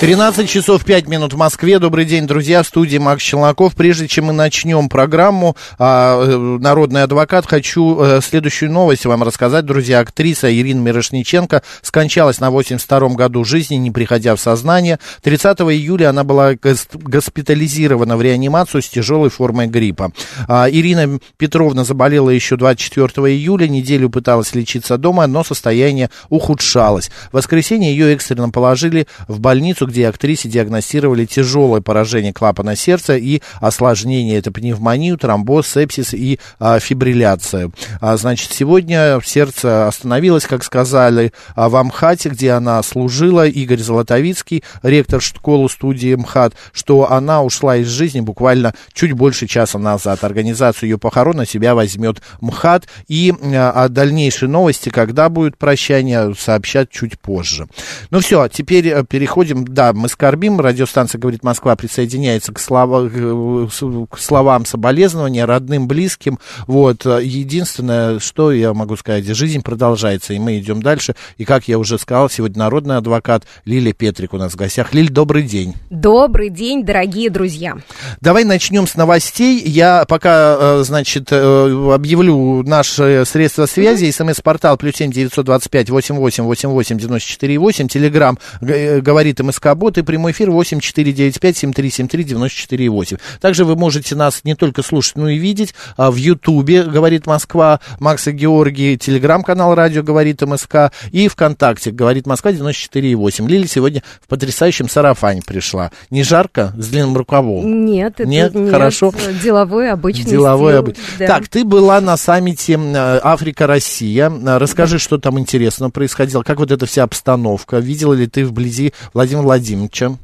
13 часов 5 минут в Москве. Добрый день, друзья. В студии Макс Челноков. Прежде чем мы начнем программу а, э, «Народный адвокат», хочу а, следующую новость вам рассказать, друзья. Актриса Ирина Мирошниченко скончалась на 82-м году жизни, не приходя в сознание. 30 июля она была госпитализирована в реанимацию с тяжелой формой гриппа. А, Ирина Петровна заболела еще 24 июля, неделю пыталась лечиться дома, но состояние ухудшалось. В воскресенье ее экстренно положили в больницу, где актрисе диагностировали тяжелое поражение клапана сердца и осложнение. Это пневмонию, тромбоз, сепсис и а, фибрилляция. А, значит, сегодня сердце остановилось, как сказали, а, в Амхате, где она служила. Игорь Золотовицкий, ректор школы студии МХАТ, что она ушла из жизни буквально чуть больше часа назад. Организацию ее похорон на себя возьмет МХАТ. И а, дальнейшие новости, когда будет прощание, сообщат чуть позже. Ну все, теперь э, переходим да, мы скорбим. Радиостанция «Говорит Москва» присоединяется к, слова, к словам соболезнования родным, близким. Вот. Единственное, что я могу сказать, жизнь продолжается, и мы идем дальше. И, как я уже сказал, сегодня народный адвокат Лилия Петрик у нас в гостях. Лиль, добрый день. Добрый день, дорогие друзья. Давай начнем с новостей. Я пока, э, значит, э, объявлю наши средства связи. СМС-портал плюс семь девятьсот двадцать пять восемь восемь восемь восемь девяносто четыре восемь. Телеграмм э, говорит МСК Скобот и прямой эфир 8495-7373-94,8. Также вы можете нас не только слушать, но и видеть а, в Ютубе, говорит Москва, Макса Георгий, телеграм-канал радио говорит МСК и ВКонтакте, говорит Москва 94,8. Лили сегодня в потрясающем сарафане пришла. Не жарко, с длинным рукавом? Нет, это нет, нет хорошо. Деловой, обычный Деловой, обычный. Да. Так, ты была на саммите Африка-Россия. Расскажи, что там интересно происходило, как вот эта вся обстановка. Видела ли ты вблизи Владимира Владимировича?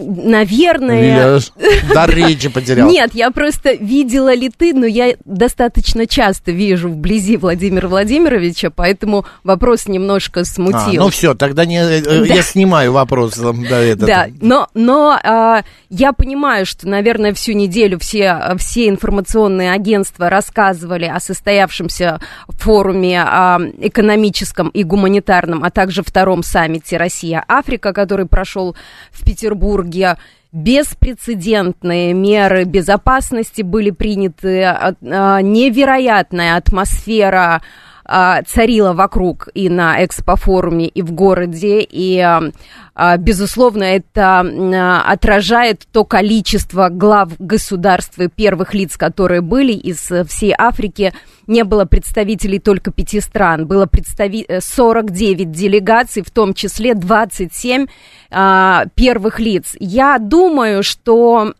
Наверное... Дар речи потерял. Нет, я просто видела ли ты, но я достаточно часто вижу вблизи Владимира Владимировича, поэтому вопрос немножко смутил. А, ну все, тогда не, э, э, да. я снимаю вопрос. Да, это. да но, но а, я понимаю, что, наверное, всю неделю все, все информационные агентства рассказывали о состоявшемся форуме а, экономическом и гуманитарном, а также втором саммите Россия-Африка, который прошел в Петербурге Петербурге беспрецедентные меры безопасности были приняты, а, невероятная атмосфера а, царила вокруг и на экспофоруме, и в городе, и а, безусловно, это а, отражает то количество глав государств и первых лиц, которые были из всей Африки. Не было представителей только пяти стран, было представи... 49 э, делегаций, в том числе 27 а, первых лиц. Я думаю, что...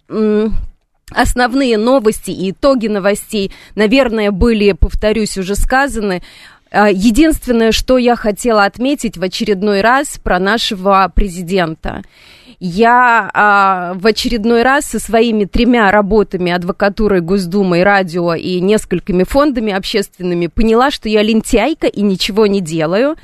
Основные новости и итоги новостей, наверное, были, повторюсь, уже сказаны. А, единственное, что я хотела отметить в очередной раз про нашего президента. Я а, в очередной раз со своими тремя работами адвокатурой Госдумы, радио и несколькими фондами общественными поняла, что я лентяйка и ничего не делаю.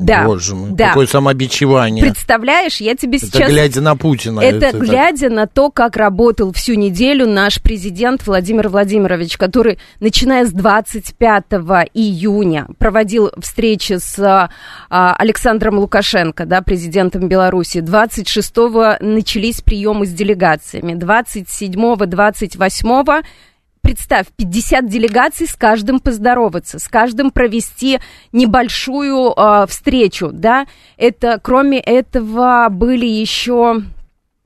Да, Боже мой, да. какое самобичевание. Представляешь, я тебе это сейчас... глядя на Путина. Это, это глядя так. на то, как работал всю неделю наш президент Владимир Владимирович, который, начиная с 25 июня, проводил встречи с а, Александром Лукашенко, да, президентом Беларуси. 26-го начались приемы с делегациями. 27-го, 28-го представь, 50 делегаций с каждым поздороваться, с каждым провести небольшую э, встречу, да. Это, кроме этого, были еще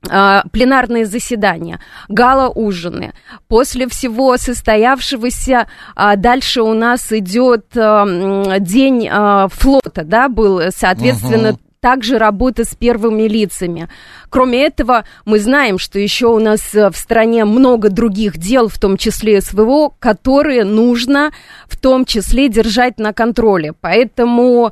а, пленарные заседания, гала-ужины. После всего состоявшегося а, дальше у нас идет день флота, да, был, соответственно, угу также работа с первыми лицами. Кроме этого, мы знаем, что еще у нас э, в стране много других дел, в том числе СВО, которые нужно в том числе держать на контроле. Поэтому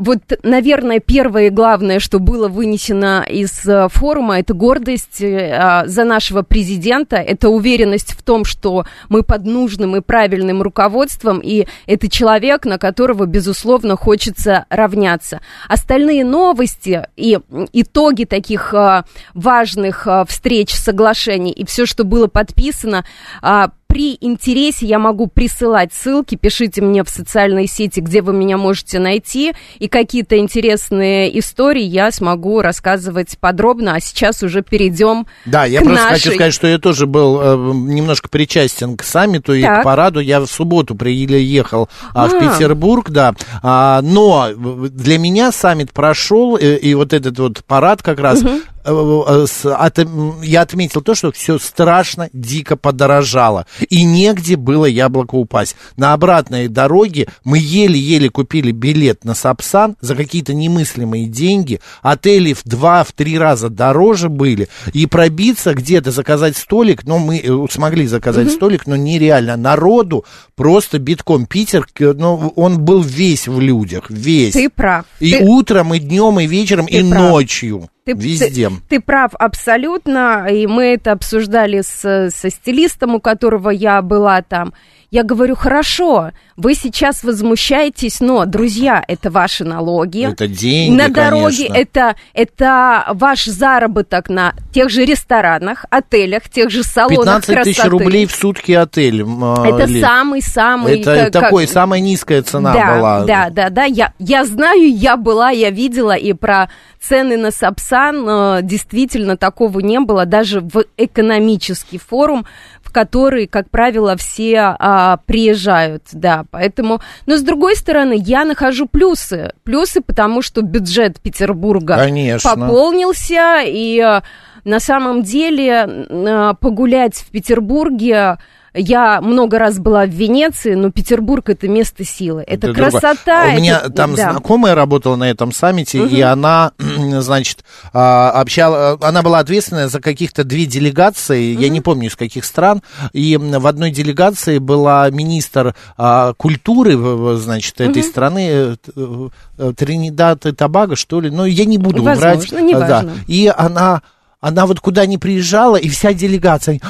вот, наверное, первое и главное, что было вынесено из э, форума, это гордость э, а, за нашего президента, это уверенность в том, что мы под нужным и правильным руководством, и это человек, на которого, безусловно, хочется равняться. Остальные новости и итоги таких а, важных встреч, соглашений и все, что было подписано, а, при интересе я могу присылать ссылки, пишите мне в социальные сети, где вы меня можете найти, и какие-то интересные истории я смогу рассказывать подробно, а сейчас уже перейдем Да, я к просто нашей. хочу сказать, что я тоже был э, немножко причастен к саммиту и Так. к параду. Я в субботу приехал а, в А. Петербург, да. А, но для меня саммит прошел, и, и вот этот вот парад как раз... э, э, м, я отметил то, что все страшно дико подорожало. И негде было яблоко упасть. На обратной дороге мы еле-еле купили билет на Сапсан за какие-то немыслимые деньги. Отели в два, в три раза дороже были. И пробиться где-то, заказать столик, ну, мы э, смогли заказать столик, но нереально. Народу просто битком. Питер, ну, он был весь в людях, весь. Ты прав. И Ты- утром, и днем, и вечером, Ты и прав. ночью. Ты, Везде. Ты, ты прав абсолютно, и мы это обсуждали с, со стилистом, у которого я была там. Я говорю, хорошо, вы сейчас возмущаетесь, но, друзья, это ваши налоги. Это деньги, На дороге конечно. это, это ваш заработок на тех же ресторанах, отелях, тех же салонах 15 тысяч красоты. рублей в сутки отель. а, Это самый-самый... Это как- такой, как- самая низкая цена да, была. Да, да, да, я, я знаю, я была, я видела, и про цены на Сапсан э, действительно такого не было, даже в экономический форум, в который, как правило, все а, приезжают, да, поэтому, но с другой стороны, я нахожу плюсы, плюсы, потому что бюджет Петербурга Конечно. пополнился, и э, на самом деле э, погулять в Петербурге я много раз была в Венеции, но Петербург это место силы. Это, другое. красота. У меня это- там да. знакомая работала на этом саммите, и она, значит, а, общала, она была ответственная за каких-то две делегации, я не помню из каких стран, и в одной делегации была министр а, культуры, значит, этой страны, э, э, Тринидад и Тобаго, что ли, ну, я не буду Возможно, врать. неважно. Да. И она... Она вот куда ни приезжала, и вся делегация,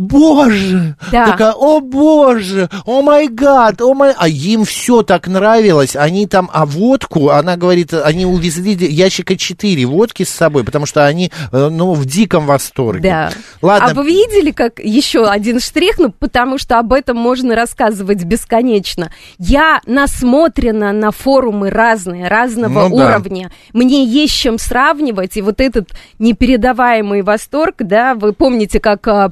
боже, Да. такая, о боже, о май гад, о май... А им все так нравилось, они там, а водку, она говорит, они увезли ящика 4 водки с собой, потому что они, э, ну, в диком восторге. Да. Ладно, А вы видели, как еще один штрих, ну, потому что об этом можно рассказывать бесконечно. Я насмотрена на форумы разные, разного Ну да. уровня. Мне есть чем сравнивать, и вот этот непередаваемый восторг, да, вы помните, как а,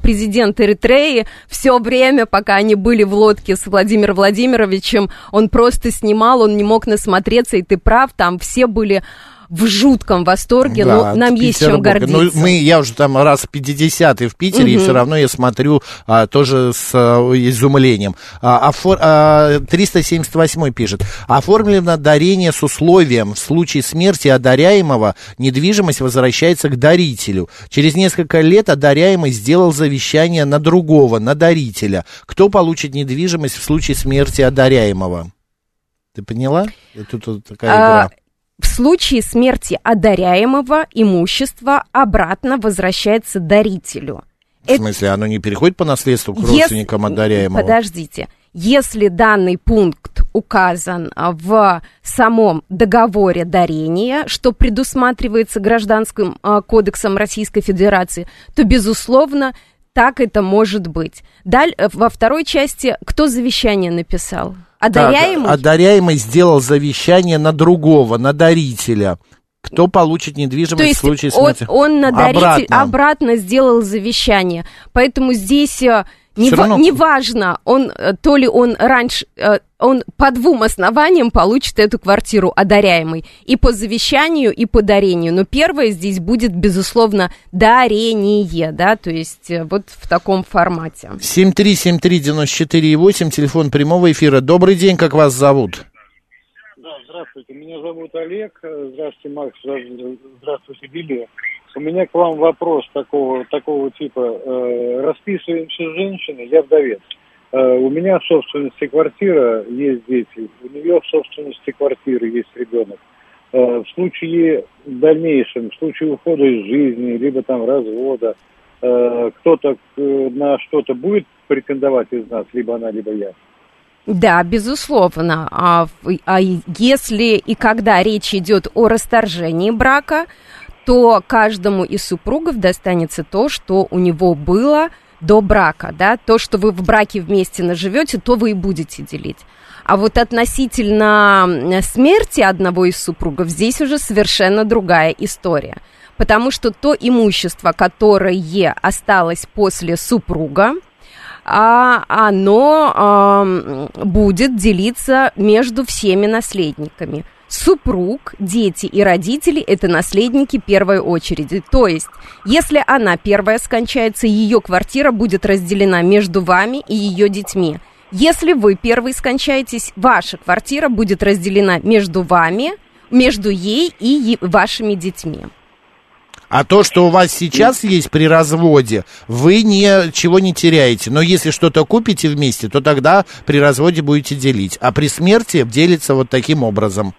президент Эритреи все время, пока они были в лодке с Владимиром Владимировичем, он просто снимал, он не мог насмотреться, и ты прав, там все были в жутком восторге, Да, но нам есть чем Петербурга. гордиться. Ну, мы, я уже там раз 50 в Питере, и все равно я смотрю а, тоже с а, изумлением. А, офор- а, 378 пишет. Оформлено дарение с условием, в случае смерти одаряемого недвижимость возвращается к дарителю. Через несколько лет одаряемый сделал завещание на другого, на дарителя. Кто получит недвижимость в случае смерти одаряемого? Ты поняла? Тут вот такая А, игра. В случае смерти одаряемого имущество обратно возвращается дарителю. В смысле, оно не переходит по наследству к Если- родственникам одаряемого? Подождите. Если данный пункт указан а, в самом договоре дарения, что предусматривается Гражданским а, кодексом Российской Федерации, то, безусловно, так это может быть. Даль, э, во второй части кто завещание написал? Одаряемый? Так, одаряемый сделал завещание на другого, на дарителя. Кто получит То недвижимость есть в случае он, смерти? он на даритель Обратно. обратно. сделал завещание. Поэтому здесь э, не, равно- не важно, он, э, то ли он раньше, он по двум основаниям получит эту квартиру одаряемый. И по завещанию, и по дарению. Но первое здесь будет, безусловно, дарение, да, то есть э, вот в таком формате. 7373948, телефон прямого эфира. Добрый день, как вас зовут? Да, здравствуйте. Меня зовут Олег. Здравствуйте, Макс. Здра- Здравствуйте, Лилия. У меня к вам вопрос такого, такого типа. Э, расписываемся с женщиной, я вдовец. У меня в собственности квартира, есть дети. У нее в собственности квартиры есть ребенок. в случае в дальнейшем, в случае ухода из жизни, либо там развода, кто-то на что-то будет претендовать из нас, либо она, либо я? Да, безусловно. А, а если и когда речь идет о расторжении брака, то каждому из супругов достанется то, что у него было до брака, да, то, что вы в браке вместе наживете, то вы и будете делить. А вот относительно смерти одного из супругов здесь уже совершенно другая история. Потому что то имущество, которое осталось после супруга, а оно будет делиться между всеми наследниками. Супруг, дети и родители – это наследники первой очереди. То есть, если она первая скончается, ее квартира будет разделена между вами и ее детьми. Если вы первый скончаетесь, ваша квартира будет разделена между вами, между ей и вашими детьми. А то, что у вас сейчас есть при разводе, вы ничего не теряете. Но если что-то купите вместе, то тогда при разводе будете делить. А при смерти делится вот таким образом.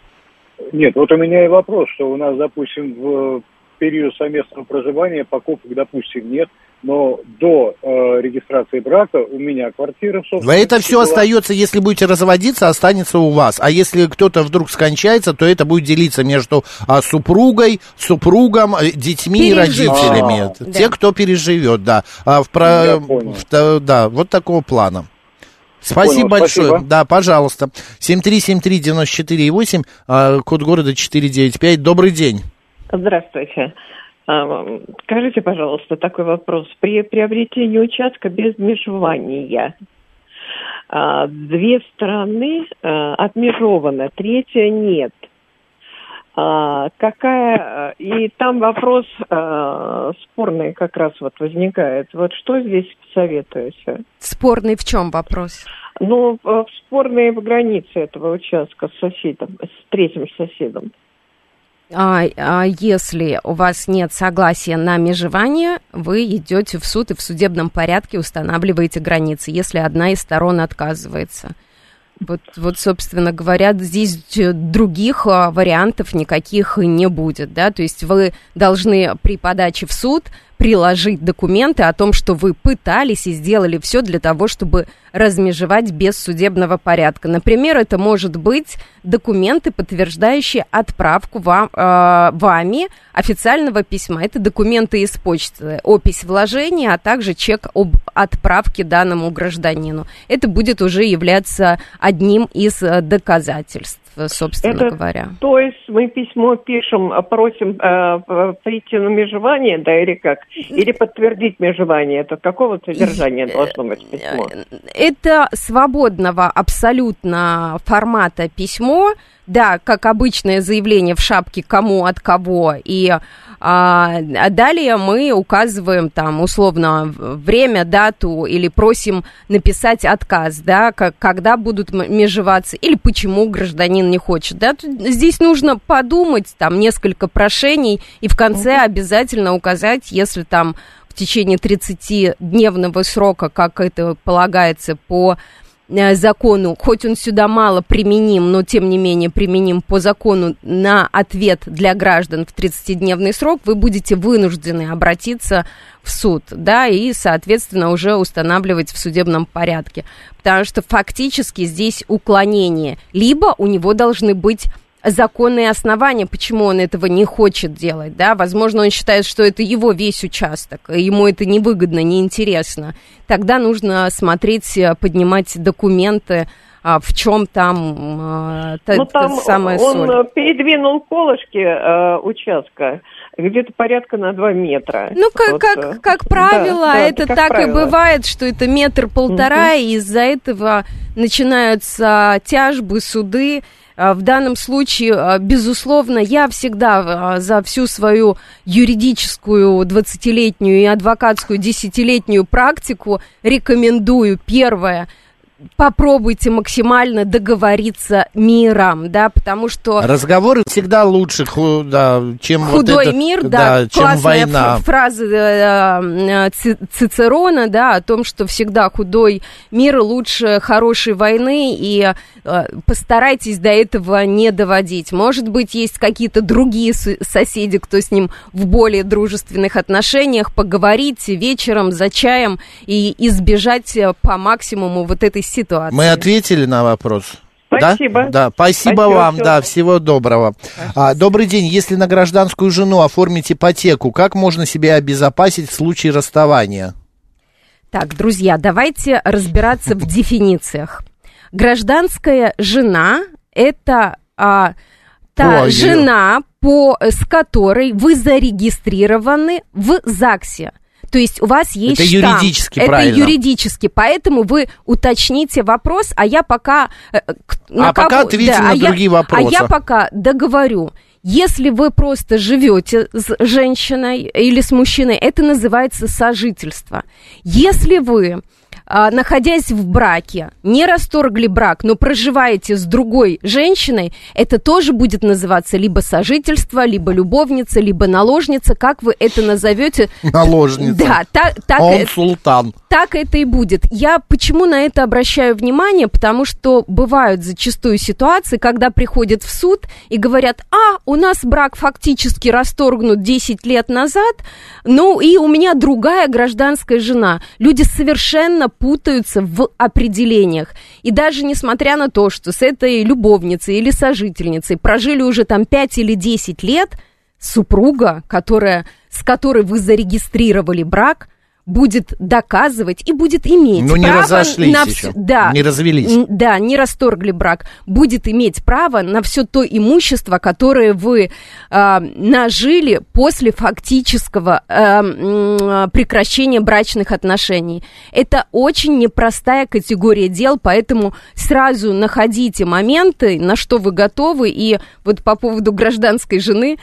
Нет, вот у меня и вопрос, что у нас, допустим, в период совместного проживания покупок, допустим, нет, но до э, регистрации брака у меня квартира в Это все была... остается, если будете разводиться, останется у вас. А если кто-то вдруг скончается, то это будет делиться между а, супругой, супругом, э, детьми и родителями. А, Те, да. кто переживет, да. А, в про... в, да, вот такого плана. Спасибо Понял, большое. Спасибо. Да, пожалуйста. 7373948, а, код города 495. Добрый день. Здравствуйте. А, скажите, пожалуйста, такой вопрос. При приобретении участка без межевания а, две стороны отмежованы, третья нет. Какая и там вопрос спорный как раз вот возникает. Вот что здесь советуете? Спорный в чем вопрос? Ну, спорные границы этого участка с соседом, с третьим соседом. А, а если у вас нет согласия на межевание, вы идете в суд и в судебном порядке устанавливаете границы, если одна из сторон отказывается. Вот, вот, собственно говоря, здесь других а, вариантов никаких не будет, да, то есть вы должны при подаче в суд приложить документы о том, что вы пытались и сделали все для того, чтобы размежевать без судебного порядка. Например, это может быть документы, подтверждающие отправку вам, э, вами официального письма. Это документы из почты, опись вложения, а также чек об отправке данному гражданину. Это будет уже являться одним из э, доказательств собственно это, говоря. То есть мы письмо пишем, а просим э, прийти на межевание, да, или как? Или подтвердить межевание? Это какого содержания должно быть письмо? Это свободного абсолютно формата письмо, да, как обычное заявление в шапке кому от кого, и а, а далее мы указываем там условно время, дату или просим написать отказ, да, как, когда будут межеваться или почему гражданин не хочет, да. Здесь нужно подумать, там несколько прошений и в конце обязательно указать, если там в течение 30-дневного срока, как это полагается по закону, хоть он сюда мало применим, но тем не менее применим по закону на ответ для граждан в 30-дневный срок, вы будете вынуждены обратиться в суд, да, и, соответственно, уже устанавливать в судебном порядке. Потому что фактически здесь уклонение. Либо у него должны быть законные основания, почему он этого не хочет делать, да, возможно, он считает, что это его весь участок, ему это невыгодно, неинтересно, тогда нужно смотреть, э, поднимать документы, а, в чем там, э, ну, там самое он соль. Он передвинул колышки э, участка где-то порядка на 2 метра. Ну, как, вот, как, э, как правило, да, это как так правило. и бывает, что это метр-полтора, угу. и из-за этого начинаются тяжбы, суды. А, в данном случае, а, безусловно, я всегда а, за всю свою юридическую 20-летнюю и адвокатскую 10-летнюю практику рекомендую первое попробуйте максимально договориться миром, да, потому что... Разговоры всегда лучше, ху, да, чем Худой вот это, мир, да, да чем война. фраза э, э, Ци- Цицерона, да, о том, что всегда худой мир лучше хорошей войны, и э, постарайтесь до этого не доводить. Может быть, есть какие-то другие соседи, кто с ним в более дружественных отношениях, поговорить вечером за чаем и избежать э, по максимуму вот этой ситуации. Мы ответили на вопрос. Спасибо. Да, да спасибо, Спасибо, вам, всего да, всего доброго. А, добрый день. Если на гражданскую жену оформить ипотеку, как можно себя обезопасить в случае расставания? Так, друзья, давайте разбираться в дефинициях. Гражданская жена – это а, та Ой, жена, по, с которой вы зарегистрированы в ЗАГСе. То есть у вас есть Это штамп. юридически Это правильно. юридически, поэтому вы уточните вопрос, а я пока... э, э, к- А пока ответьте на а я- другие вопросы. А я пока договорю. Если вы просто живете с женщиной или с мужчиной, это называется сожительство. Если вы а, находясь в браке, не расторгли брак, но проживаете с другой женщиной, это тоже будет называться либо сожительство, либо любовница, либо наложница, как вы это назовете. Наложница. Да, так, так, Он э, султан. так это и будет. Я почему на это обращаю внимание? Потому что бывают зачастую ситуации, когда приходят в суд и говорят, а, у нас брак фактически расторгнут 10 лет назад, ну и у меня другая гражданская жена. Люди совершенно путаются в определениях. И даже несмотря на то, что с этой любовницей или сожительницей прожили уже там 5 или 10 лет, супруга, которая, с которой вы зарегистрировали брак, будет доказывать и будет иметь Ну, не право разошлись на еще, всё- да, не развелись. Да, не расторгли брак. Будет иметь право на все то имущество, которое вы а, нажили после фактического м, прекращения брачных отношений. Это очень непростая категория дел, поэтому сразу находите моменты, на что вы готовы, и вот по поводу гражданской жены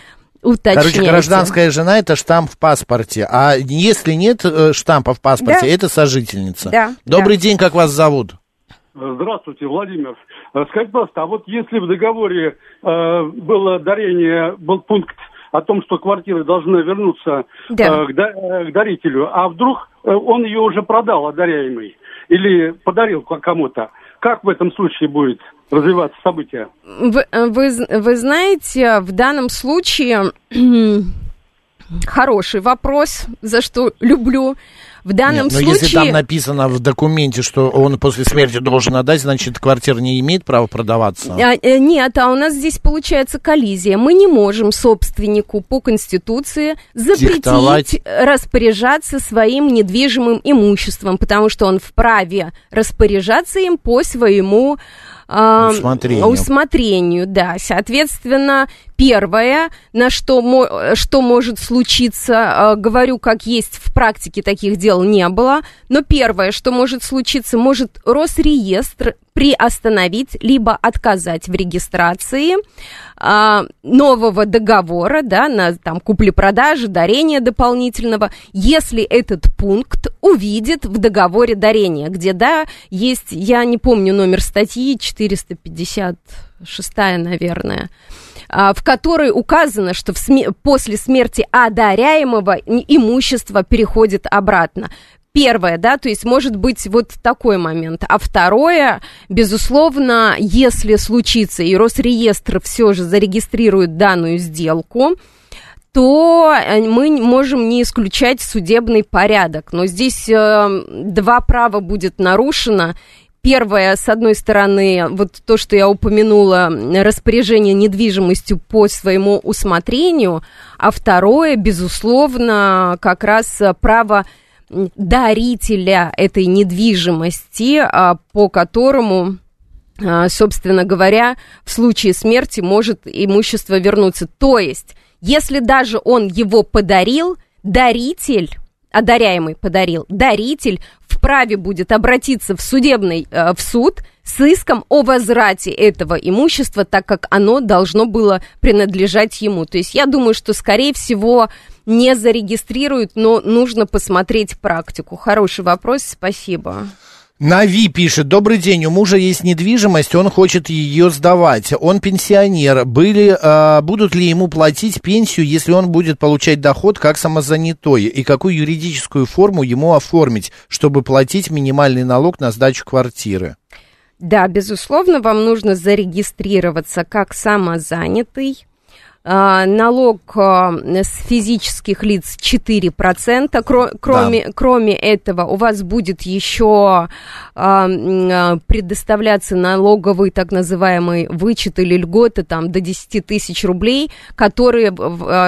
уточняйте. Короче, гражданская жена это штамп в паспорте, а если нет э, штампа в паспорте, Да. это сожительница. Да, Добрый день, как вас зовут? Здравствуйте, Владимир. Э, Скажите, пожалуйста, а вот если в договоре э, было дарение, был пункт о том, что квартиры должны вернуться Да. э, к, да- э, к дарителю, а вдруг он ее уже продал, одаряемый, или подарил ко- кому-то, как в этом случае будет развиваться событие? Вы, вы, з- вы знаете, в данном случае хороший вопрос, за что люблю. В данном Нет, но случае... если там написано в документе, что он после смерти должен отдать, значит, квартира не имеет права продаваться. А, э, нет, а у нас здесь получается коллизия. Мы не можем собственнику по Конституции запретить Диктовать. распоряжаться своим недвижимым имуществом, потому что он вправе распоряжаться им по своему а, Усмотрению. усмотрению, да. Соответственно, первое, на что, что может случиться, а, говорю, как есть в практике таких дел не было, но первое, что может случиться, может Росреестр приостановить либо отказать в регистрации а, нового договора, да, на там купли-продажи, дарения дополнительного, если этот пункт увидит в договоре дарения, где, да, есть, я не помню номер статьи, 456, наверное, в которой указано, что сме- после смерти одаряемого имущество переходит обратно. Первое, да, то есть может быть вот такой момент. А второе, безусловно, если случится, и Росреестр все же зарегистрирует данную сделку, то э, мы можем не исключать судебный порядок. Но здесь э, два права будет нарушено. Первое, с одной стороны, вот то, что я упомянула, распоряжение недвижимостью по своему усмотрению, а второе, безусловно, как раз право дарителя этой недвижимости, а, по которому а, собственно говоря, в случае смерти может имущество вернуться. То есть, если даже он его подарил, даритель, одаряемый подарил, даритель вправе будет обратиться в судебный, э, в суд с иском о возврате этого имущества, так как оно должно было принадлежать ему. То есть я думаю, что, скорее всего, не зарегистрируют, но нужно посмотреть практику. Хороший вопрос, спасибо. Нави пишет, добрый день, у мужа есть недвижимость, он хочет ее сдавать. Он пенсионер. Были, а, будут ли ему платить пенсию, если он будет получать доход как самозанятой? И какую юридическую форму ему оформить, чтобы платить минимальный налог на сдачу квартиры? Да, безусловно, вам нужно зарегистрироваться как самозанятый. А, налог а, с физических лиц 4%. Кроме, да. кроме этого, у вас будет еще а, предоставляться налоговый так называемый вычет или льготы там, до 10 тысяч рублей, которые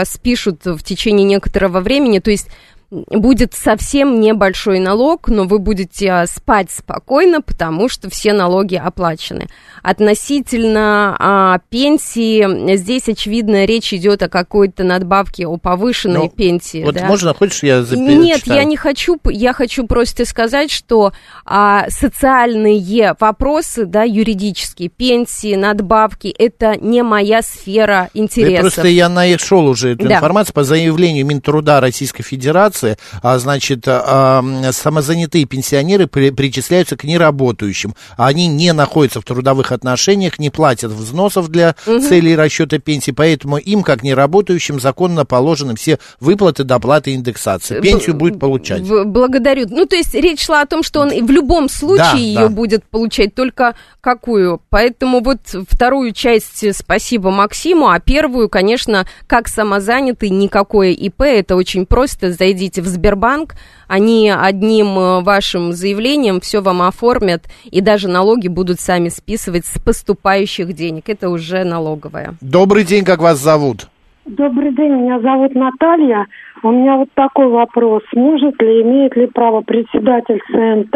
спишут в течение некоторого времени. То есть будет совсем небольшой налог, но вы будете а, спать спокойно, потому что все налоги оплачены. Относительно а, пенсии, здесь, очевидно, речь идет о какой-то надбавке, о повышенной ну, пенсии. Вот да? можно, хочешь, я запи- Нет, я не хочу, я хочу просто сказать, что а, социальные вопросы, да, юридические, пенсии, надбавки, это не моя сфера интересов. просто я нашел уже эту да. информацию по заявлению Минтруда Российской Федерации, ситуация, а, значит, а, самозанятые пенсионеры при, причисляются к неработающим. Они не находятся в трудовых отношениях, не платят взносов для угу. целей расчета пенсии, поэтому им, как неработающим, законно положены все выплаты, доплаты, индексации. Пенсию Б- будет получать. Благодарю. Ну, то есть речь шла о том, что он в любом случае да, ее да. будет получать, только какую. Поэтому вот вторую часть спасибо Максиму, а первую, конечно, как самозанятый, никакое ИП, это очень просто, зайдите приходите в Сбербанк, они одним э, вашим заявлением все вам оформят, и даже налоги будут сами списывать с поступающих денег. Это уже налоговая. Добрый день, как вас зовут? Добрый день, меня зовут Наталья. У меня вот такой вопрос. Может ли, имеет ли право председатель ЦНТ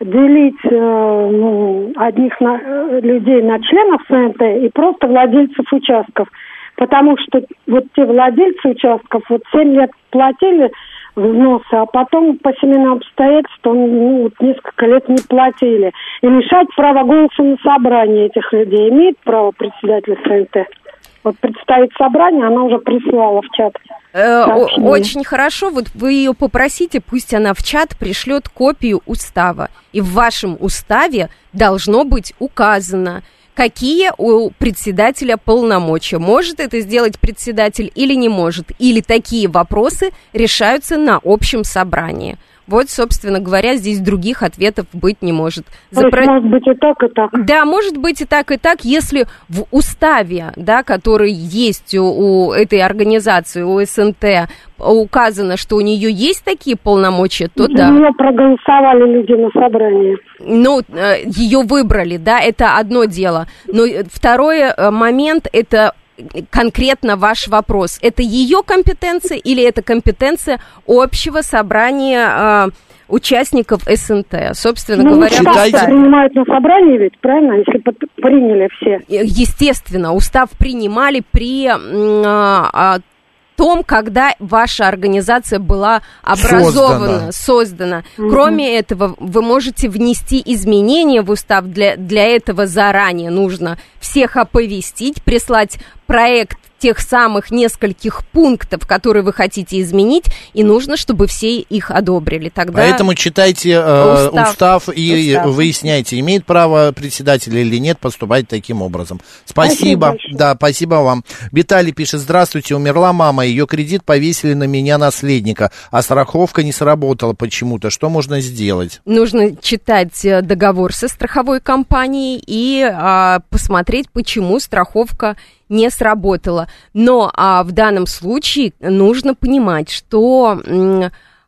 делить э, ну, одних на, э, людей на членов ЦНТ и просто владельцев участков? Потому что вот те владельцы участков вот 7 лет платили взносы, а потом по семейным обстоятельствам ну, вот несколько лет не платили. И лишать права голоса на собрании этих людей имеет право председатель СНТ? Вот представить собрание, она уже прислала в чат. Э, очень хорошо, вот вы ее попросите, пусть она в чат пришлет копию устава. И в вашем уставе должно быть указано, какие у председателя полномочия. Может это сделать председатель или не может. Или такие вопросы решаются на общем собрании. Вот, собственно говоря, здесь других ответов быть не может. Запро... есть, может быть и так, и так. Да, может быть и так, и так, если в уставе, да, который есть у, у этой организации, у СНТ, указано, что у нее есть такие полномочия, то да. Ее проголосовали люди на собрании. Ну, э, ее выбрали, да, это одно дело. Но второй э, момент, это конкретно ваш вопрос. Это ее компетенция или это компетенция общего собрания э, участников СНТ? Собственно ну, говоря, считайте... принимают на собрании ведь, правильно, если приняли все? Естественно, устав принимали при э, том, когда ваша организация была образована, создана. создана. Угу. Кроме этого, вы можете внести изменения в устав. Для, для этого заранее нужно всех оповестить, прислать проект тех самых нескольких пунктов, которые вы хотите изменить, и нужно, чтобы все их одобрили. Тогда Поэтому читайте э, устав, устав и устав. выясняйте, имеет право председатель или нет поступать таким образом. Спасибо. спасибо да, спасибо вам. Виталий пишет, здравствуйте, умерла мама, ее кредит повесили на меня наследника, а страховка не сработала почему-то. Что можно сделать? Нужно читать э, договор со страховой компанией и а, посмотреть, почему страховка не сработало. Но а, в данном случае нужно понимать, что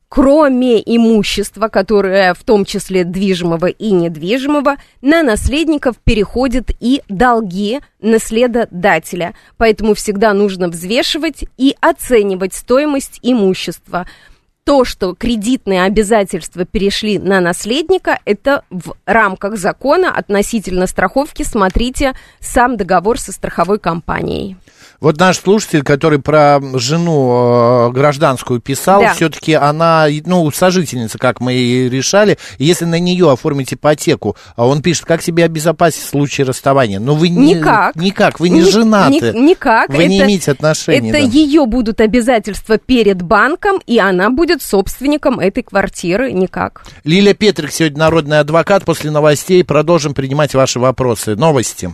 кроме имущества, которое в том числе движимого и недвижимого, на наследников переходят и долги наследодателя. Поэтому всегда нужно взвешивать и оценивать стоимость имущества то, что кредитные обязательства перешли на наследника, это в рамках закона относительно страховки. Смотрите сам договор со страховой компанией. Вот наш слушатель, который про жену э, гражданскую писал, да. все-таки она, ну, сожительница, как мы и решали. если на нее оформить ипотеку, а он пишет, как себя обезопасить в случае расставания. Но вы не, никак. Никак, вы не Ни, женаты. Ни, никак. Вы это, не имеете отношения. Это да. ее будут обязательства перед банком, и она будет будет собственником этой квартиры никак. Лилия Петрик сегодня народный адвокат. После новостей продолжим принимать ваши вопросы. Новости.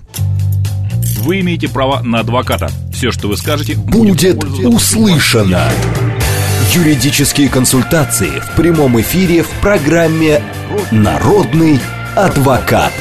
Вы имеете право на адвоката. Все, что вы скажете, Будет услышано. Юридические консультации в прямом эфире в программе «Народный адвокат».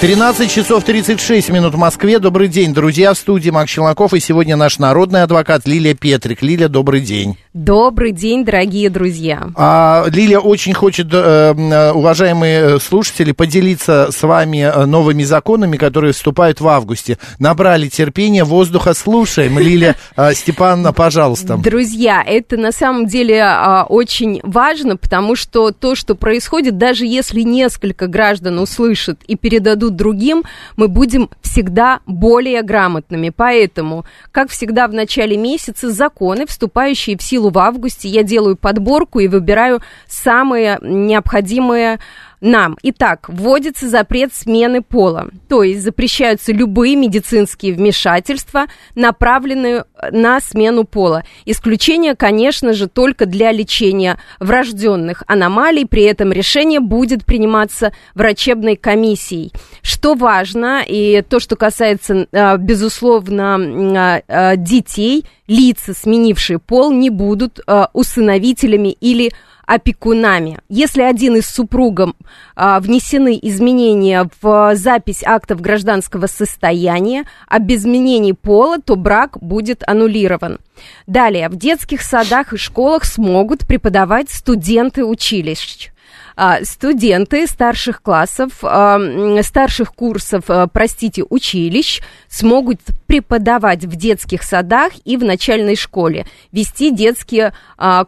13 часов 36 минут в Москве. Добрый день, друзья, в студии Макс Челноков. И сегодня наш народный адвокат Лилия Петрик. Лилия, добрый день. Добрый день, дорогие друзья. А, Лилия очень хочет, э, э, уважаемые слушатели, поделиться с вами э, новыми законами, которые вступают в августе. Набрали терпения, воздуха слушаем. Лилия э, Степановна, пожалуйста. Друзья, это на самом деле а, очень важно, потому что то, что происходит, даже если несколько граждан услышат и передадут другим, мы будем всегда более грамотными. Поэтому, как всегда в начале месяца, законы, вступающие в силу в августе, я делаю подборку и выбираю самые необходимые нам. Итак, вводится запрет смены пола, то есть запрещаются любые медицинские вмешательства, направленные на смену пола. Исключение, конечно же, только для лечения врожденных аномалий, при этом решение будет приниматься врачебной комиссией. Что важно, и то, что касается, э, безусловно, э, детей, лица, сменившие пол, не будут э, усыновителями или опекунами. Если один из супругов а, внесены изменения в запись актов гражданского состояния, а без изменений пола, то брак будет аннулирован. Далее, в детских садах и школах смогут преподавать студенты училищ. А, студенты старших классов, а, старших курсов, а, простите, училищ смогут преподавать в детских садах и в начальной школе, вести детские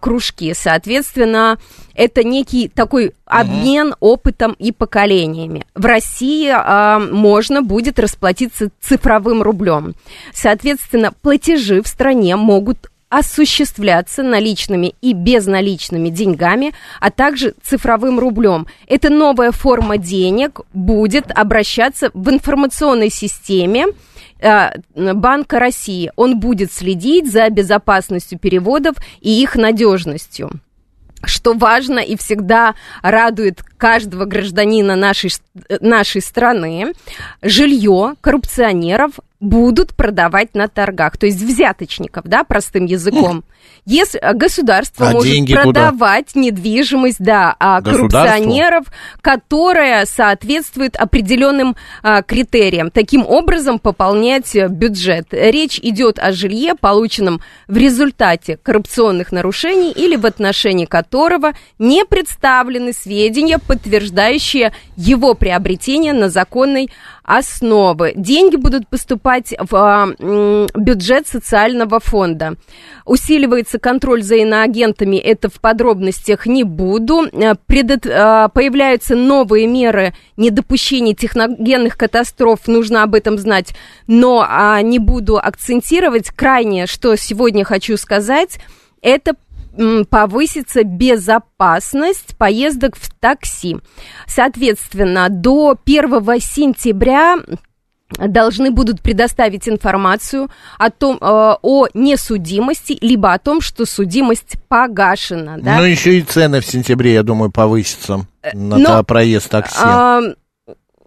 кружки. Соответственно, это некий такой обмен опытом и поколениями. В России можно будет расплатиться цифровым рублем. Соответственно, платежи в стране могут осуществляться наличными и безналичными деньгами, а также цифровым рублем. Эта новая форма денег будет обращаться в информационной системе э, Банка России. Он будет следить за безопасностью переводов и их надежностью что важно и всегда радует каждого гражданина нашей, нашей страны, жилье коррупционеров будут продавать на торгах, то есть взяточников, да, простым языком. Если э, государство а может продавать куда? недвижимость, да, а коррупционеров, которая соответствует определенным а, критериям, таким образом пополнять бюджет. Речь идет о жилье, полученном в результате коррупционных нарушений или в отношении которого не представлены сведения, подтверждающие его приобретение на законной основы. Деньги будут поступать в а, бюджет социального фонда. Усиливается контроль за иноагентами, это в подробностях не буду. Э, предот... А, появляются новые меры недопущения техногенных катастроф, нужно об этом знать, но а, не буду акцентировать. Крайнее, что сегодня хочу сказать, это повысится безопасность поездок в такси. Соответственно, до 1 сентября должны будут предоставить информацию о том, э, о несудимости, либо о том, что судимость погашена. Да? Ну, еще и цены в сентябре, я думаю, повысятся на Но, проезд такси. А,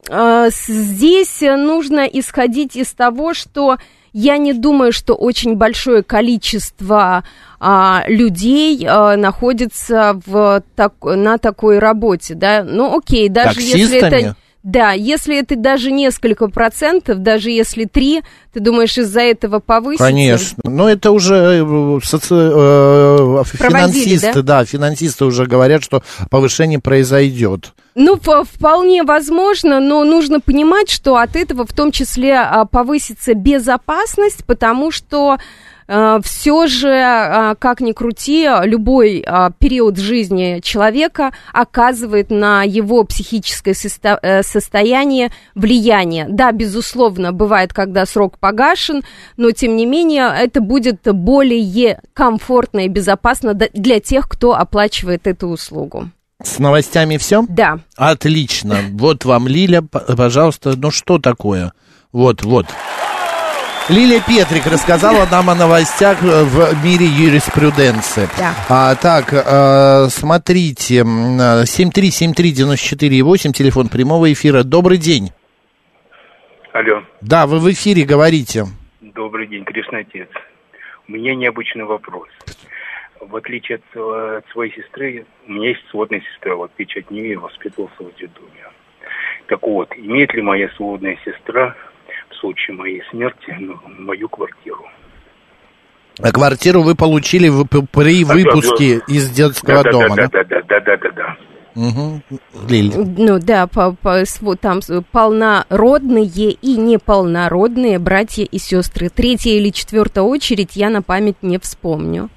а, здесь нужно исходить из того, что я не думаю, что очень большое количество а, людей а, находится в, так, на такой работе, да. Ну, окей, даже Таксистами? если это... Да, если это даже несколько процентов, даже если три, ты думаешь, из-за этого повысится? Конечно. Но это уже э, соци... э, финансисты, да? да, финансисты уже говорят, что повышение произойдет. Ну, вполне возможно, но нужно понимать, что от этого в том числе а, повысится безопасность, потому что э, все же, э, как ни крути, любой э, период жизни человека оказывает на его психическое состо- состояние влияние. Да, безусловно, бывает, когда срок погашен, но тем не менее это будет более комфортно и безопасно для тех, кто оплачивает эту услугу. С новостями все? Да. Отлично. Вот вам, Лиля, пожалуйста, ну что такое? Вот, вот. Лилия Петрик рассказала нам о новостях э, в мире юриспруденции. Да. А, так, э, смотрите, м, э, 7373948, телефон прямого эфира. Добрый день. Алло, Да, вы в эфире говорите. добрый день, Кришна Отец. У меня необычный вопрос. В отличие от, э, от своей сестры, у меня есть сводная сестра, вот печать не имею, воспитывался в детдоме. Так вот, имеет ли моя сводная сестра в случае моей смерти ну, мою квартиру? А квартиру вы получили в- при выпуске да. из детского да, дома, да, да? да, да, да, да, да. Лиль. Ну да, по, по- там полнородные и неполнородные братья и сестры. Третья или четвертая очередь я на память не вспомню.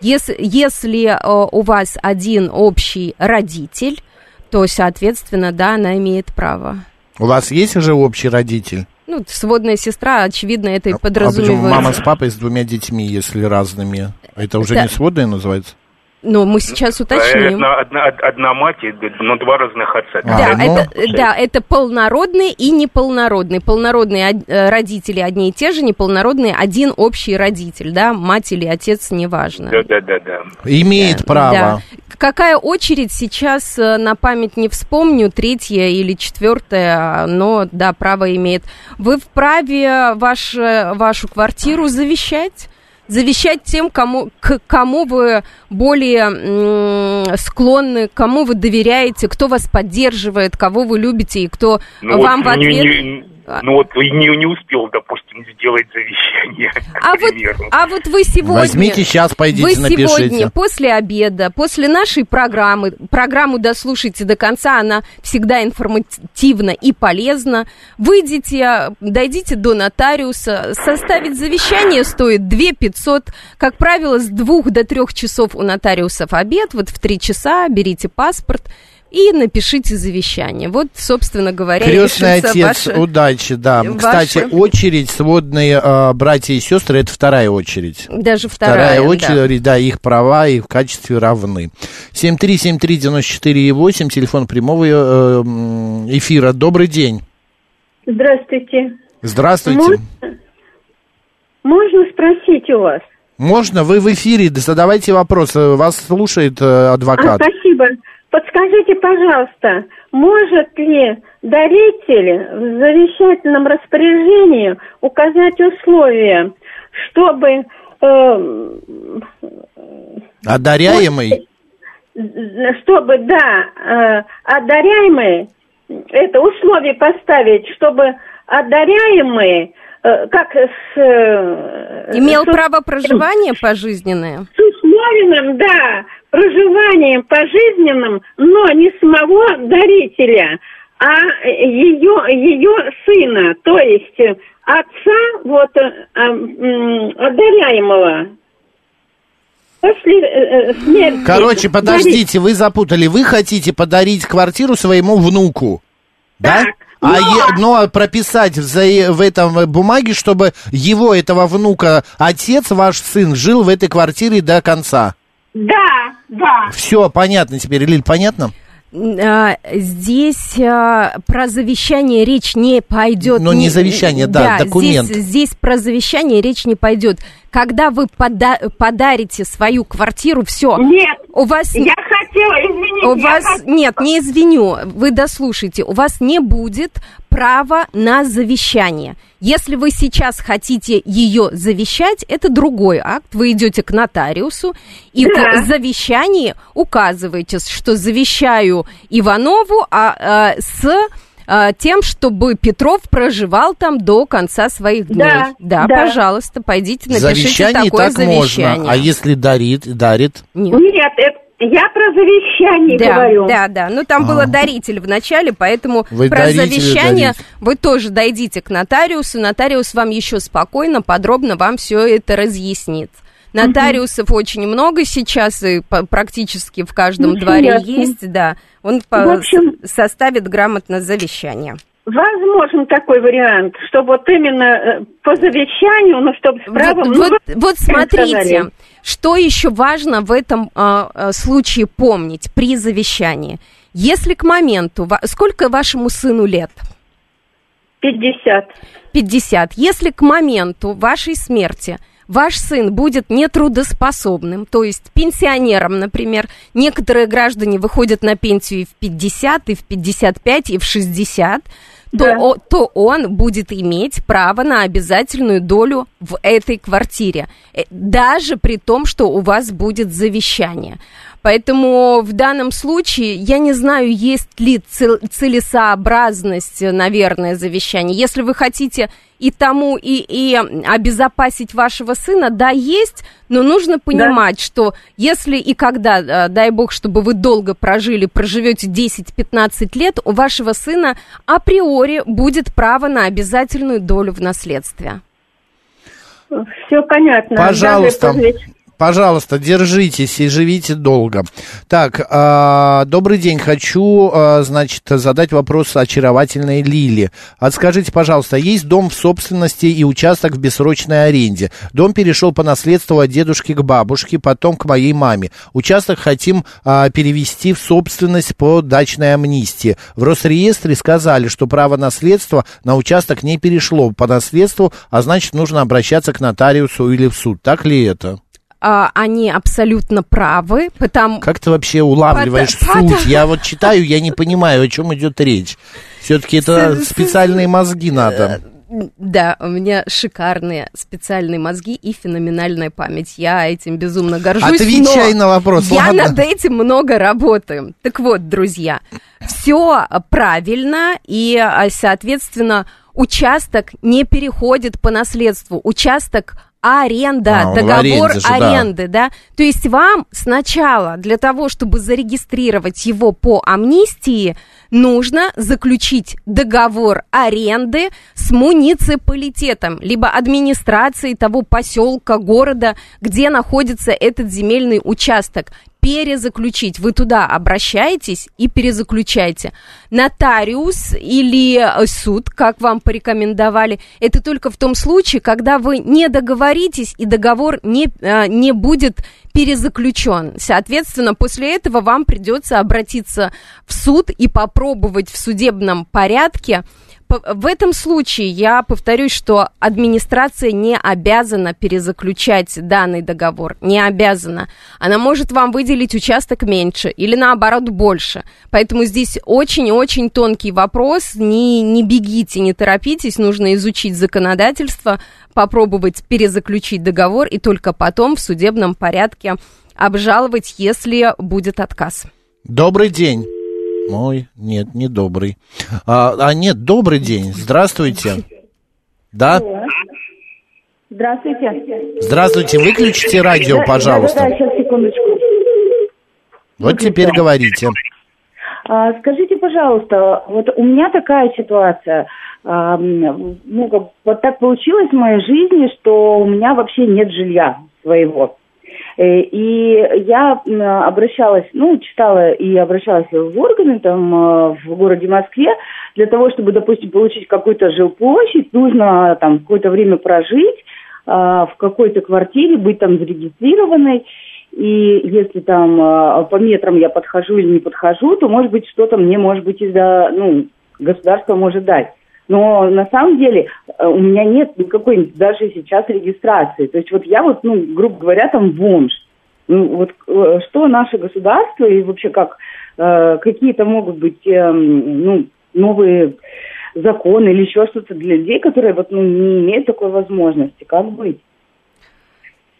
Если, если э, у вас один общий родитель, то, соответственно, да, она имеет право. У вас есть уже общий родитель? Ну, сводная сестра, очевидно, это и А почему мама с папой с двумя детьми, если разными? Это уже Да. не сводная называется? Но мы сейчас уточним. Одна, одна, одна мать, но два разных отца. А, Да, ну, это, да, это полнородные и неполнородные. Полнородные од- э, родители одни и те же, неполнородные один общий родитель, да, мать или отец, неважно. Да, да, да, да. Имеет право. Да. Какая очередь сейчас э, на память не вспомню, третья или четвертая, но да, право имеет. Вы вправе ваш, э, вашу квартиру завещать? Завещать тем, кому, к кому вы более склонны, кому вы доверяете, кто вас поддерживает, кого вы любите и кто Ну, вам вот в не- ответ... не- ну вот и не, не успел, допустим, сделать завещание, А вот, а вот вы сегодня... Возьмите сейчас, пойдите, Вы напишите. сегодня после обеда, после нашей программы, программу дослушайте до конца, она всегда информативна и полезна. Выйдите, дойдите до нотариуса, составить завещание стоит 2 500. Как правило, с двух до трех часов у нотариусов обед, вот в три часа берите паспорт и напишите завещание. Вот, собственно говоря, Крестный отец, ваше- удачи, да. ваше- Кстати, очередь сводные э, братья и сестры это вторая очередь. Даже Вторая вторая, да. очередь, да. их права и в качестве равны. 7373948, телефон прямого э, эфира. Добрый день. Здравствуйте. Здравствуйте. Можно, можно спросить у вас? Можно? Вы в эфире, да задавайте вопрос. Э, Вас слушает э, А, адвокат. спасибо. Подскажите, пожалуйста, может ли даритель в завещательном распоряжении указать условия, чтобы э, Одаряемый? чтобы, да, э, одаряемый, это условие поставить, чтобы одаряемые, э, как с... э, Имел с- право проживания пожизненное? с условием, да, проживанием пожизненным, но не самого дарителя, а ее, ее сына, то есть э, отца вот э, а, одаряемого. После э, э, смерти. Короче, подождите, вы запутали. Вы хотите подарить квартиру своему внуку, да? А но- е- но прописать в, за- в этом бумаге, чтобы его, этого внука, отец, ваш сын, жил в этой квартире до конца. Да, да. Все, понятно теперь, Лиль, понятно? А, Здесь а, про завещание речь не пойдет. Но не завещание, да, документ. Здесь, здесь про завещание речь не пойдет. Когда вы пода- подарите свою квартиру, все. Нет, У вас я хотела, извините, у вас хот- нет, не извиню, вы дослушайте. У вас не будет права на завещание. Если вы сейчас хотите ее завещать, это другой акт. Вы идете к нотариусу и Да. в завещании указываете, что завещаю Иванову а, а, с а, тем, чтобы Петров проживал там до конца своих дней. Да, да, да. пожалуйста, пойдите, напишите Завещание такое так завещание. можно. А если дарит, дарит? Нет. Нет, это, я про завещание Да, говорю. да, да. Ну, там А. было даритель в начале, поэтому Вы про даритель, завещание даритель. вы тоже дойдите к нотариусу. Нотариус вам еще спокойно, подробно вам все это разъяснит. Нотариусов очень много сейчас, и по- практически в каждом Ну, дворе ясно. есть, да. Он по- В общем- составит грамотно завещание. Возможен такой вариант, что вот именно э, по завещанию, ну, чтобы с правом... вот, ну, вот, вот сказали. Что еще важно в этом а, случае помнить при завещании. Если к моменту... Сколько вашему сыну лет? 50. 50. Если к моменту вашей смерти ваш сын будет нетрудоспособным, то есть пенсионером, например, некоторые граждане выходят на пенсию и в 50, и в 55, и в 60, то, Да. о- то он будет иметь право на обязательную долю в этой квартире, Э, даже при том, что у вас будет завещание. Поэтому в данном случае я не знаю, есть ли цел- целесообразность, э, наверное, завещания. Если вы хотите и тому, и, и обезопасить вашего сына, да, есть, но нужно понимать, что если и когда, э, дай бог, чтобы вы долго прожили, проживете 10-15 лет, у вашего сына априори будет право на обязательную долю в наследстве. Все понятно. Пожалуйста. Даже Пожалуйста, держитесь и живите долго. Так, а, добрый день. Хочу, а, значит, задать вопрос очаровательной Лили. А скажите, пожалуйста, есть дом в собственности и участок в бессрочной аренде. Дом перешел по наследству от дедушки к бабушке, потом к моей маме. Участок хотим а, перевести в собственность по дачной амнистии. В Росреестре сказали, что право наследства на участок не перешло по наследству, а значит, нужно обращаться к нотариусу или в суд. Так ли это? А, они абсолютно правы, потому... Как ты вообще улавливаешь Потому- суть? Я вот читаю, я не понимаю, о чем идет речь. Все-таки это специальные мозги надо. Да, у меня шикарные специальные мозги и феноменальная память. Я этим безумно горжусь. Отвечай на вопрос, Я ладно? над этим много работаю. Так вот, друзья, все правильно, и, а, соответственно, участок не переходит по наследству. Участок аренда, А, договор аренде же, да. аренды, да. То есть вам сначала для того, чтобы зарегистрировать его по амнистии, нужно заключить договор аренды с муниципалитетом, либо администрацией того поселка, города, где находится этот земельный участок перезаключить. Вы туда обращаетесь и перезаключаете. Нотариус или э, суд, как вам порекомендовали, это только в том случае, когда вы не договоритесь и договор не, э, не будет перезаключен. Соответственно, после этого вам придется обратиться в суд и попробовать в судебном порядке в этом случае я повторюсь, что администрация не обязана перезаключать данный договор, не обязана. Она может вам выделить участок меньше или наоборот больше. Поэтому здесь очень-очень тонкий вопрос. Не, не бегите, не торопитесь, нужно изучить законодательство, попробовать перезаключить договор и только потом в судебном порядке обжаловать, если будет отказ. Добрый день. Мой, нет, не добрый. А, а нет, добрый день. Здравствуйте. Да? Здравствуйте. Здравствуйте. Выключите радио, Да, пожалуйста. Да, да, сейчас, секундочку. Вот теперь говорите. А, скажите, пожалуйста, вот у меня такая ситуация. Ну, вот так получилось в моей жизни, что у меня вообще нет жилья своего. Э, И я обращалась, ну, читала и обращалась в органы там э, в городе Москве для того, чтобы, допустим, получить какую-то жилплощадь, нужно там какое-то время прожить а, в какой-то квартире, быть там зарегистрированной. И если там а, по метрам я подхожу или не подхожу, то, может быть, что-то мне, может быть, из-за, ну, государство может дать. Но на самом деле э, у меня нет никакой даже сейчас регистрации. То есть вот я вот, ну, грубо говоря, там бомж. Ну, вот э, что наше государство и вообще как э, какие-то могут быть э, ну, новые законы или еще что-то для людей, которые вот ну, не имеют такой возможности. Как быть?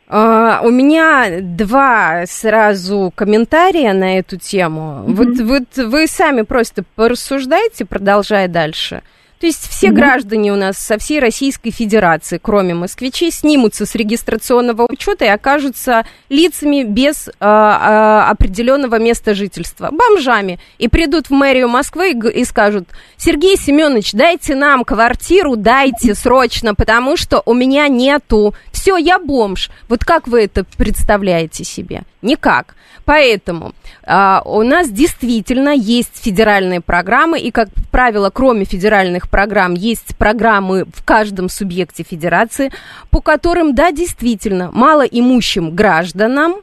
А, у меня два сразу комментария на эту тему. Вот, вот вы сами просто порассуждайте, продолжая дальше. То есть все граждане у нас со всей Российской Федерации, кроме москвичей, снимутся с регистрационного учета и окажутся лицами без а, определенного места жительства, бомжами, и придут в мэрию Москвы и, и скажут, Сергей Семенович, дайте нам квартиру, дайте срочно, потому что у меня нету. Все, я бомж. Вот как вы это представляете себе? Никак. Поэтому а, у нас действительно есть федеральные программы, и, как правило, кроме федеральных программ, есть программы в каждом субъекте федерации, по которым, да, действительно, малоимущим гражданам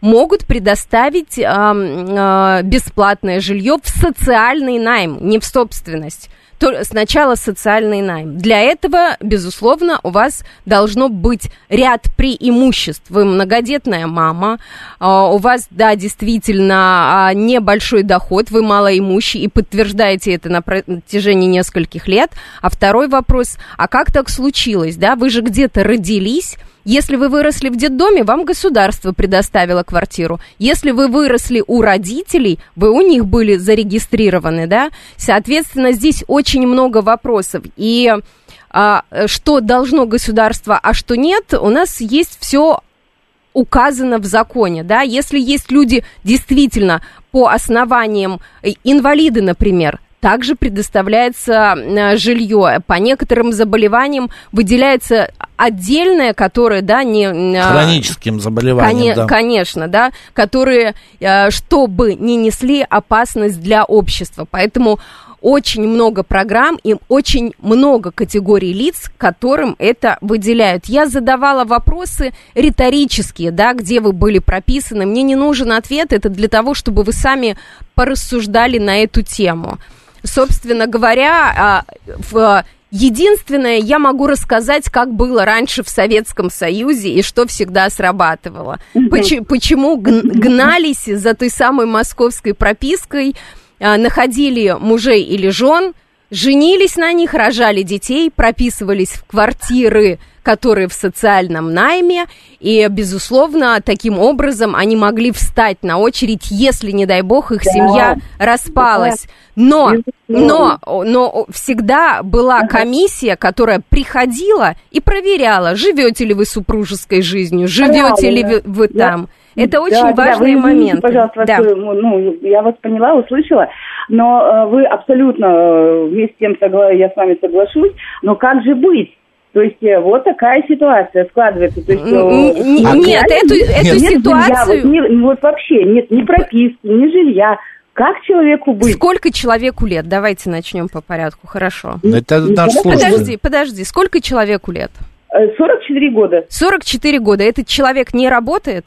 могут предоставить э, э, бесплатное жилье в социальный найм, не в собственность сначала социальный найм. Для этого, безусловно, у вас должно быть ряд преимуществ. Вы многодетная мама, а, у вас, да, действительно а, небольшой доход, вы малоимущий и подтверждаете это на протяжении нескольких лет. А второй вопрос, а как так случилось, да, вы же где-то родились, если вы выросли в детдоме, вам государство предоставило квартиру. Если вы выросли у родителей, вы у них были зарегистрированы, да? Соответственно, здесь очень много вопросов. И а, что должно государство, а что нет, у нас есть все указано в законе, да, если есть люди действительно по основаниям э, инвалиды, например, также предоставляется э, жилье. По некоторым заболеваниям выделяется отдельное, которое, да, не... Э, Хроническим заболеваниям, кон- да. Конечно, да, которые, э, чтобы не несли опасность для общества. Поэтому очень много программ и очень много категорий лиц, которым это выделяют. Я задавала вопросы риторические, да, где вы были прописаны. Мне не нужен ответ, это для того, чтобы вы сами порассуждали на эту тему собственно говоря, а, Единственное, я могу рассказать, как было раньше в Советском Союзе и что всегда срабатывало. Почему, почему гнались за той самой московской пропиской, а, находили мужей или жен, женились на них, рожали детей, прописывались в квартиры, которые в социальном найме, и, безусловно, таким образом они могли встать на очередь, если, не дай бог, их семья распалась. Но, но, но всегда была комиссия, которая приходила и проверяла, живете ли вы супружеской жизнью, живете ли вы, вы там. Это очень да, важный да, момент. Пожалуйста, да. ну, я вас поняла, услышала, но э, вы абсолютно э, вместе с тем согла... я с вами соглашусь, но как же быть? То есть э, вот такая ситуация складывается. То есть, а нет, эту, эту нет, ситуацию... Жилья, вот, не, вот вообще нет ни прописки, ни жилья. Как человеку быть? Сколько человеку лет? Давайте начнем по порядку, хорошо. Это наш Подожди, подожди, сколько человеку лет? 44 года. 44 года. Этот человек не работает?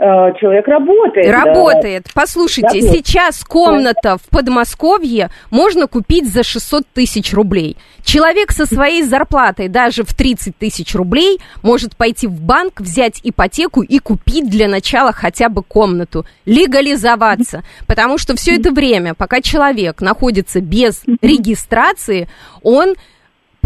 Э, человек работает. Работает. Да. Послушайте, да, сейчас комната в Подмосковье можно купить за 600 тысяч рублей. Человек со своей зарплатой даже в 30 тысяч рублей может пойти в банк, взять ипотеку и купить для начала хотя бы комнату. Легализоваться. Потому что все это время, пока человек находится без регистрации, он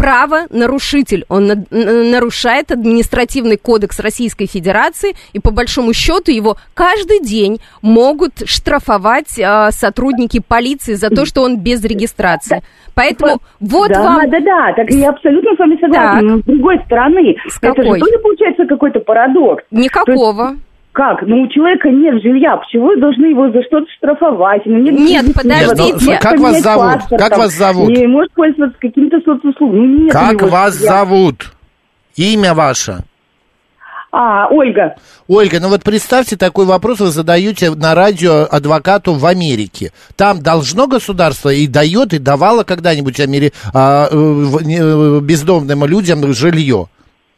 правонарушитель. Он нарушает административный кодекс Российской Федерации, и по большому счету его каждый день могут штрафовать э, сотрудники полиции за то, что он без регистрации. Поэтому вот да, вам... Да, да, да, так я абсолютно с вами согласна. Но с другой стороны, с это какой? же тоже получается какой-то парадокс. Никакого. есть, как? Ну, у человека нет жилья, почему вы должны его за что-то штрафовать? Ну, нет, нет подождите. Нет, как вас зовут? Паспорт, как вас зовут? Не может пользоваться каким-то соцуслугами. Ну, нет как вас жилья. зовут? Имя ваше? А, Ольга. Ольга, ну вот представьте, такой вопрос вы задаете на радио адвокату в Америке. Там должно государство и дает, и давало когда-нибудь Амери... а, э, бездомным людям жилье.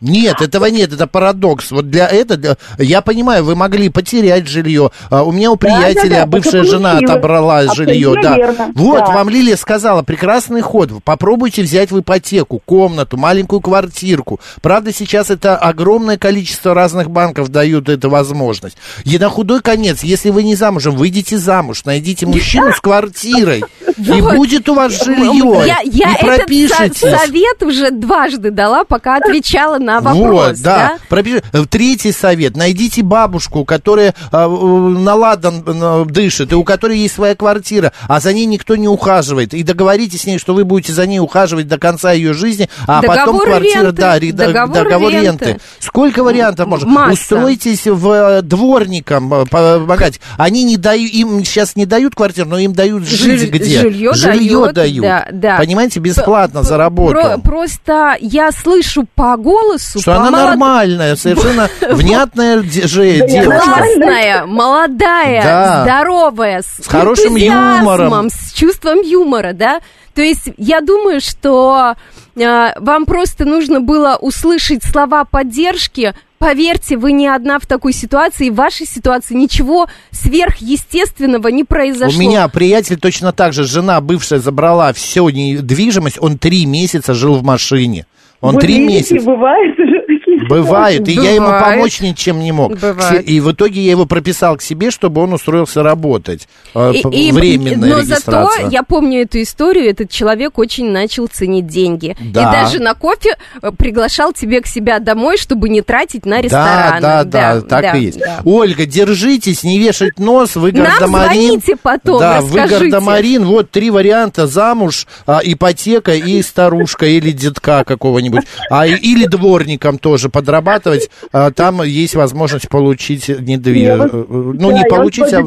Нет, этого нет, это парадокс. Вот для этого, я понимаю, вы могли потерять жилье. А, у меня у приятеля да, да, да, бывшая жена отобрала жилье. Да. Верно. Вот да. вам Лилия сказала, прекрасный ход. Попробуйте взять в ипотеку комнату, маленькую квартирку. Правда, сейчас это огромное количество разных банков дают эту возможность. И на худой конец, если вы не замужем, выйдите замуж, найдите мужчину с квартирой, и будет у вас жилье. Я, я этот совет уже дважды дала, пока отвечала на вопрос. Вот, да. да? Пропиши. Третий совет. Найдите бабушку, которая э, на ладан э, дышит, и у которой есть своя квартира, а за ней никто не ухаживает. И договоритесь с ней, что вы будете за ней ухаживать до конца ее жизни, а договор потом квартира, ренты. да, ри, договор, договор ренты. ренты. Сколько вариантов можно? Масса. Устройтесь в э, дворником э, помогать. Они не дают, им сейчас не дают квартиру, но им дают жить Жиль, где? Жилье, жилье дают. дают. Да, да. Понимаете, бесплатно за работу. Про, просто я слышу по голосу, голосу. Что она молод... нормальная, совершенно внятная девушка. Классная, молодая, здоровая, с хорошим юмором. С чувством юмора, да? То есть я думаю, что э, вам просто нужно было услышать слова поддержки Поверьте, вы не одна в такой ситуации, в вашей ситуации ничего сверхъестественного не произошло. У меня приятель точно так же, жена бывшая забрала всю недвижимость, он три месяца жил в машине. Он три месяца. Бывает уже такие Бывает, и я ему Бывает. помочь ничем не мог. Бывает. И в итоге я его прописал к себе, чтобы он устроился работать. Э, И- п- и- Временная но регистрация. зато я помню эту историю, этот человек очень начал ценить деньги. Да. И даже на кофе э, приглашал тебе к себя домой, чтобы не тратить на рестораны. Да, да, да, так да, и есть. да. Ольга, держитесь, не вешать нос, вы Нам гардемарин. звоните потом, Да, вы расскажите. гардемарин, вот три варианта, замуж, а, ипотека и старушка, или детка какого-нибудь. А, или дворником тоже подрабатывать, а, там есть возможность получить недвижимость. Ну, не получить, а...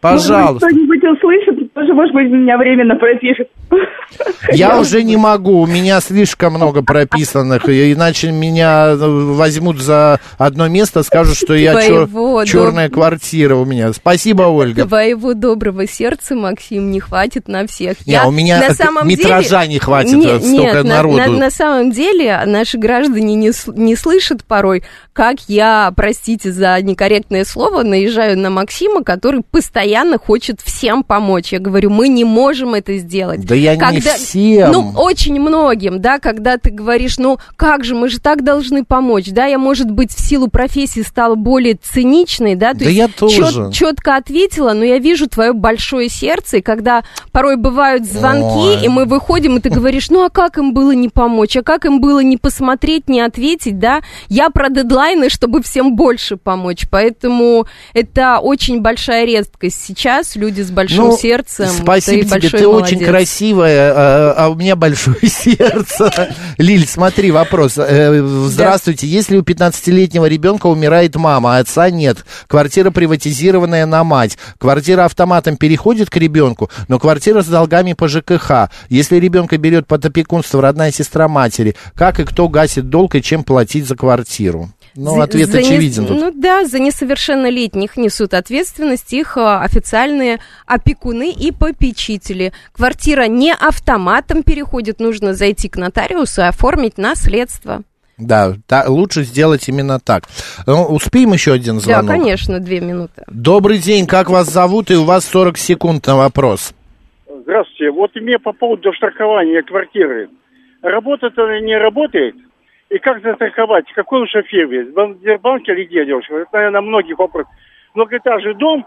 Пожалуйста. Может быть, кто-нибудь услышит, тоже, может быть, меня временно пропишет. Я уже не могу, у меня слишком много прописанных, иначе меня э, возьмут за одно место, скажут, что я Твоего черная квартира у меня. Спасибо, Ольга. Твоего доброго сердца, Максим, не хватит на всех. Не, у меня на самом метража деле- не хватит, Не- столько нет, народу. На, на самом деле наши граждане не, с- не слышат порой, как я, простите за некорректное слово, наезжаю на Максима, который постоянно хочет всем помочь. Я говорю, мы не можем это сделать. Да я не всем. Ну, очень многим, да, когда ты говоришь, ну, как же, мы же так должны помочь, да, я, может быть, в силу профессии стала более циничной, да, то Да есть я тоже. четко ответила, но я вижу твое большое сердце, и когда порой бывают звонки, Ой. и мы выходим, и ты говоришь, ну, а как им было не помочь, а как им было не посмотреть, не ответить, да, я про дедлайны, чтобы всем больше помочь, поэтому это очень большая редкость сейчас, люди с большим Ну, сердцем, Спасибо ты тебе, ты молодец. очень красивая, а, а у меня большое сердце. Лиль, смотри, вопрос. Э, Здравствуйте, если у 15-летнего ребенка умирает мама, а отца нет, квартира приватизированная на мать, квартира автоматом переходит к ребенку, но квартира с долгами по ЖКХ. Если ребенка берет под опекунство родная сестра матери, как и кто гасит долг и чем платить за квартиру? Ну, За- ответ за не- очевиден тут. Ну да, за несовершеннолетних несут ответственность их а, официальные опекуны и попечители. Квартира не автоматом переходит, нужно зайти к нотариусу и оформить наследство. Да, та- лучше сделать именно так. Ну, успеем еще один звонок? Да, конечно, две минуты. Добрый день, как вас зовут? И у вас 40 секунд на вопрос. Здравствуйте. Вот мне по поводу страхования квартиры. Работает она или не работает? И как застраховать? Какой лучше фирме? Сбербанк или где, девушка? Это, наверное, многих вопрос. Многоэтажный дом,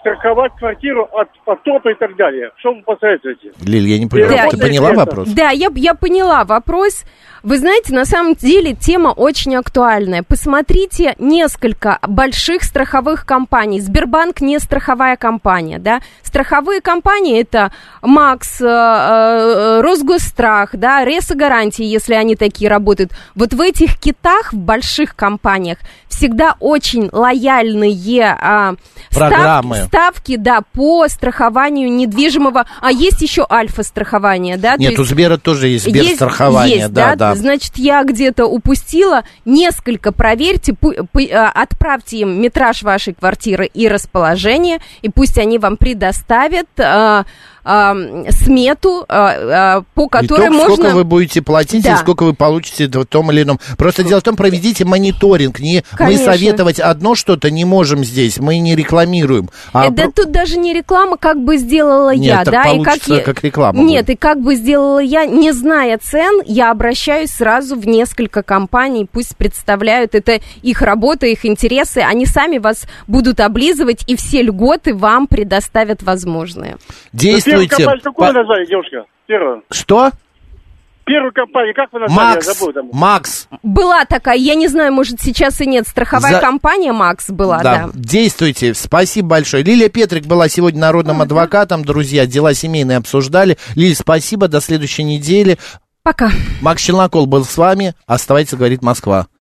страховать квартиру от потопа и так далее. Что вы посоветуете? Лиль, я не понял, Да, ты поняла вопрос? Да, я, я поняла вопрос. Вы знаете, на самом деле тема очень актуальная. Посмотрите несколько больших страховых компаний. Сбербанк не страховая компания, да. Страховые компании это Макс, э, э, Росгосстрах, да, Ресогарантии, если они такие работают. Вот в этих китах, в больших компаниях, всегда очень лояльные а, став- Программы. ставки, да, по страхованию недвижимого. А есть еще альфа-страхование, да? Нет, у есть- Сбера тоже есть Сберстрахование, есть, да, да. Значит, я где-то упустила. Несколько проверьте, а, отправьте им метраж вашей квартиры и расположение, и пусть они вам предоставят смету, а, а, по которой Итог, можно... сколько вы будете платить Да. и сколько вы получите в том или ином. Просто дело в том, проведите мониторинг. Не, мы советовать одно что-то не можем здесь, мы не рекламируем. А Э, да про- тут даже не реклама, как бы сделала Нет, я, так да, и как я... как реклама Нет, будет. и как бы сделала я, не зная цен, я обращаюсь сразу в несколько компаний, пусть представляют, это их работа, их интересы, они сами вас будут облизывать, и все льготы вам предоставят возможные. Действуйте. Первую компанию какую По- вы назвали, девушка? Первую. Что? Первую компанию как вы назвали? Я Макс, забыл там. Макс, Была такая, я не знаю, может сейчас и нет, страховая За- компания Макс была, да. да, действуйте. Спасибо большое. Лилия Петрик была сегодня народным адвокатом. Друзья, дела семейные обсуждали. Лиль, спасибо. До следующей недели. Пока. Макс Челнокол был с вами. Оставайтесь, говорит Москва.